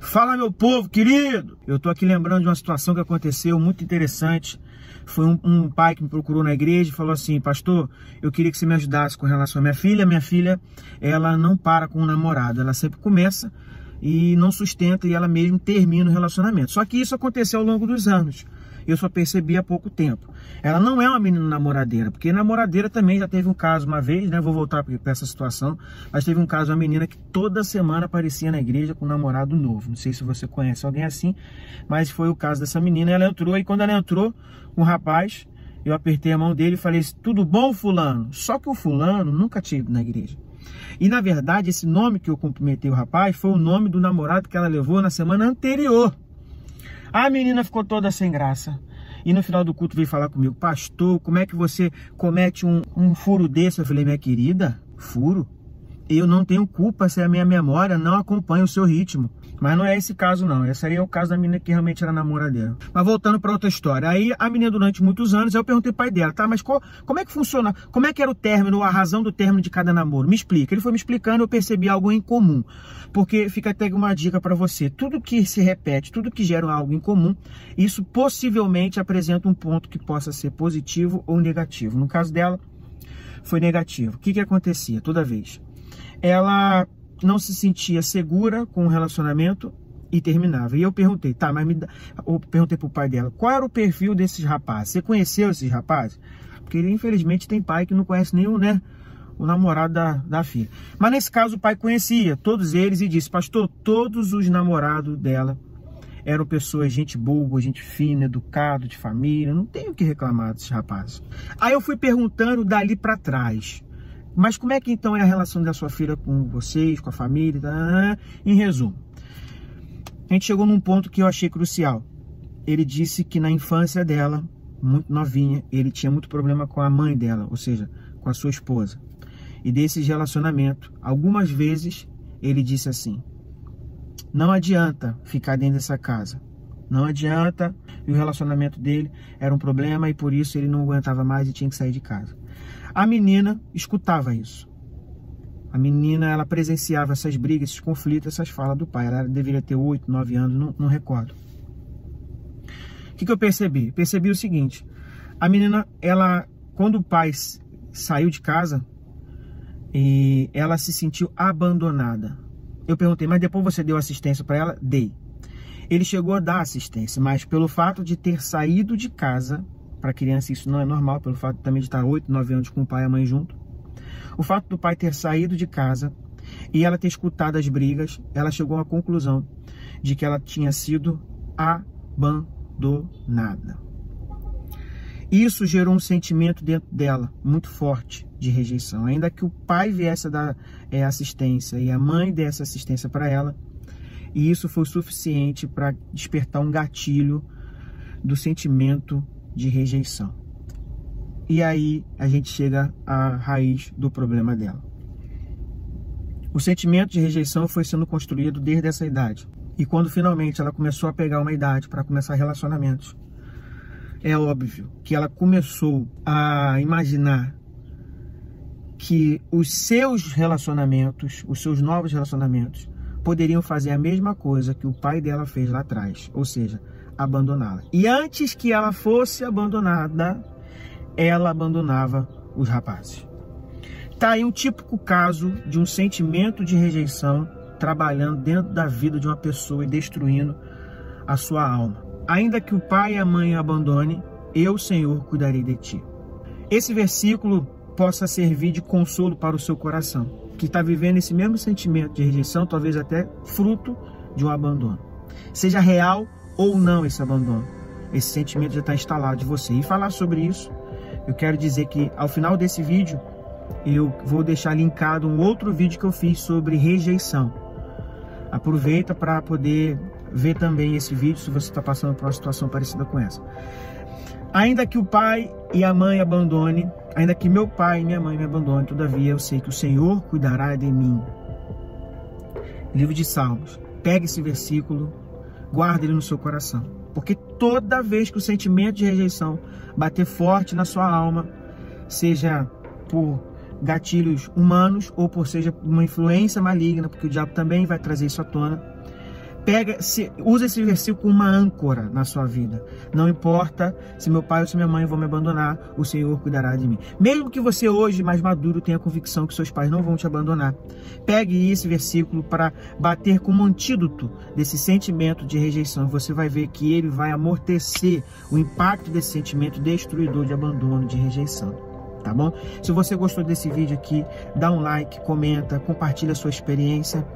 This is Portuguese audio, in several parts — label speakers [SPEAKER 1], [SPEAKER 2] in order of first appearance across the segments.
[SPEAKER 1] Fala, meu povo querido! Eu tô aqui lembrando de uma situação que aconteceu muito interessante. Foi um, um, pai que me procurou na igreja e falou assim: Pastor, eu queria que você me ajudasse com relação à minha filha. Minha filha, ela não para com o namorado, ela sempre começa e não sustenta e ela mesmo termina o relacionamento. Só que isso aconteceu ao longo dos anos eu só percebi há pouco tempo. Ela não é uma menina namoradeira, porque namoradeira também já teve um caso uma vez, né? Vou voltar para essa situação, mas teve um caso uma menina que toda semana aparecia na igreja com um namorado novo. Não sei se você conhece alguém assim, mas foi o caso dessa menina. Ela entrou e quando ela entrou, um rapaz, eu apertei a mão dele e falei: Tudo bom, Fulano? Só que o Fulano nunca tinha ido na igreja. E na verdade, esse nome que eu cumprimentei o rapaz foi o nome do namorado que ela levou na semana anterior. A menina ficou toda sem graça. E no final do culto veio falar comigo, pastor, como é que você comete um, um furo desse? Eu falei, minha querida, furo? Eu não tenho culpa se a minha memória não acompanha o seu ritmo. Mas não é esse caso, não. Esse aí é o caso da menina que realmente era namoradeira. Mas voltando para outra história. Aí a menina, durante muitos anos, eu perguntei pro pai dela, tá, mas qual, como é que funciona? Como é que era o término, a razão do término de cada namoro? Me explica. Ele foi me explicando, eu percebi algo em comum. Porque fica até uma dica para você. Tudo que se repete, tudo que gera algo em comum, isso possivelmente apresenta um ponto que possa ser positivo ou negativo. No caso dela, foi negativo. O que, que acontecia toda vez? Ela não se sentia segura com o relacionamento e terminava. E eu perguntei, tá, mas me dá... eu perguntei pro pai dela, qual era o perfil desses rapazes? Você conheceu esses rapazes? Porque ele, infelizmente, tem pai que não conhece nenhum, né? O namorado da, da filha. Mas nesse caso, o pai conhecia todos eles e disse, pastor, todos os namorados dela eram pessoas, gente boa, gente fina, educado, de família. Não tenho o que reclamar desses rapazes. Aí eu fui perguntando dali para trás. Mas como é que então é a relação da sua filha com vocês, com a família? Tá? Em resumo, a gente chegou num ponto que eu achei crucial. Ele disse que na infância dela, muito novinha, ele tinha muito problema com a mãe dela, ou seja, com a sua esposa. E desses relacionamentos, algumas vezes ele disse assim: não adianta ficar dentro dessa casa. Não adianta. E o relacionamento dele era um problema e por isso ele não aguentava mais e tinha que sair de casa. A menina escutava isso. A menina, ela presenciava essas brigas, esses conflitos, essas falas do pai. Ela deveria ter 8, 9 anos, não, não recordo. O que, que eu percebi? Percebi o seguinte: a menina, ela, quando o pai saiu de casa, e ela se sentiu abandonada. Eu perguntei, mas depois você deu assistência para ela? Dei. Ele chegou a dar assistência, mas pelo fato de ter saído de casa, para criança isso não é normal, pelo fato também de estar 8, 9 anos com o pai e a mãe junto. O fato do pai ter saído de casa e ela ter escutado as brigas, ela chegou à conclusão de que ela tinha sido abandonada. Isso gerou um sentimento dentro dela muito forte de rejeição. Ainda que o pai viesse a dar é, assistência e a mãe desse assistência para ela, e isso foi suficiente para despertar um gatilho do sentimento de rejeição. E aí a gente chega à raiz do problema dela. O sentimento de rejeição foi sendo construído desde essa idade. E quando finalmente ela começou a pegar uma idade para começar relacionamentos, é óbvio que ela começou a imaginar que os seus relacionamentos, os seus novos relacionamentos, poderiam fazer a mesma coisa que o pai dela fez lá atrás, ou seja, abandoná-la. E antes que ela fosse abandonada, ela abandonava os rapazes. Tá aí um típico caso de um sentimento de rejeição trabalhando dentro da vida de uma pessoa e destruindo a sua alma. Ainda que o pai e a mãe abandone, eu, Senhor, cuidarei de ti. Esse versículo possa servir de consolo para o seu coração, que está vivendo esse mesmo sentimento de rejeição, talvez até fruto de um abandono. Seja real ou não esse abandono, esse sentimento já está instalado de você. E falar sobre isso, eu quero dizer que ao final desse vídeo, eu vou deixar linkado um outro vídeo que eu fiz sobre rejeição. Aproveita para poder ver também esse vídeo se você está passando por uma situação parecida com essa. Ainda que o pai e a mãe abandone, ainda que meu pai e minha mãe me abandonem, todavia eu sei que o Senhor cuidará de mim. Livro de Salmos. Pegue esse versículo, guarde ele no seu coração. Porque toda vez que o sentimento de rejeição bater forte na sua alma, seja por gatilhos humanos ou por seja uma influência maligna, porque o diabo também vai trazer isso à tona, Pega, se, usa esse versículo como uma âncora na sua vida. Não importa se meu pai ou se minha mãe vão me abandonar, o Senhor cuidará de mim. Mesmo que você hoje, mais maduro, tenha a convicção que seus pais não vão te abandonar, pegue esse versículo para bater como antídoto desse sentimento de rejeição. Você vai ver que ele vai amortecer o impacto desse sentimento destruidor de abandono, de rejeição tá bom? Se você gostou desse vídeo aqui, dá um like, comenta, compartilha a sua experiência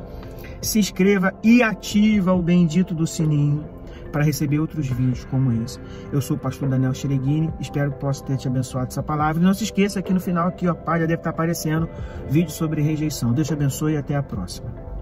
[SPEAKER 1] se inscreva e ativa o bendito do sininho para receber outros vídeos como esse. Eu sou o pastor Daniel Xereguini, espero que possa ter te abençoado essa palavra. E não se esqueça aqui no final aqui, ó, já deve estar aparecendo vídeo sobre rejeição. Deus te abençoe e até a próxima.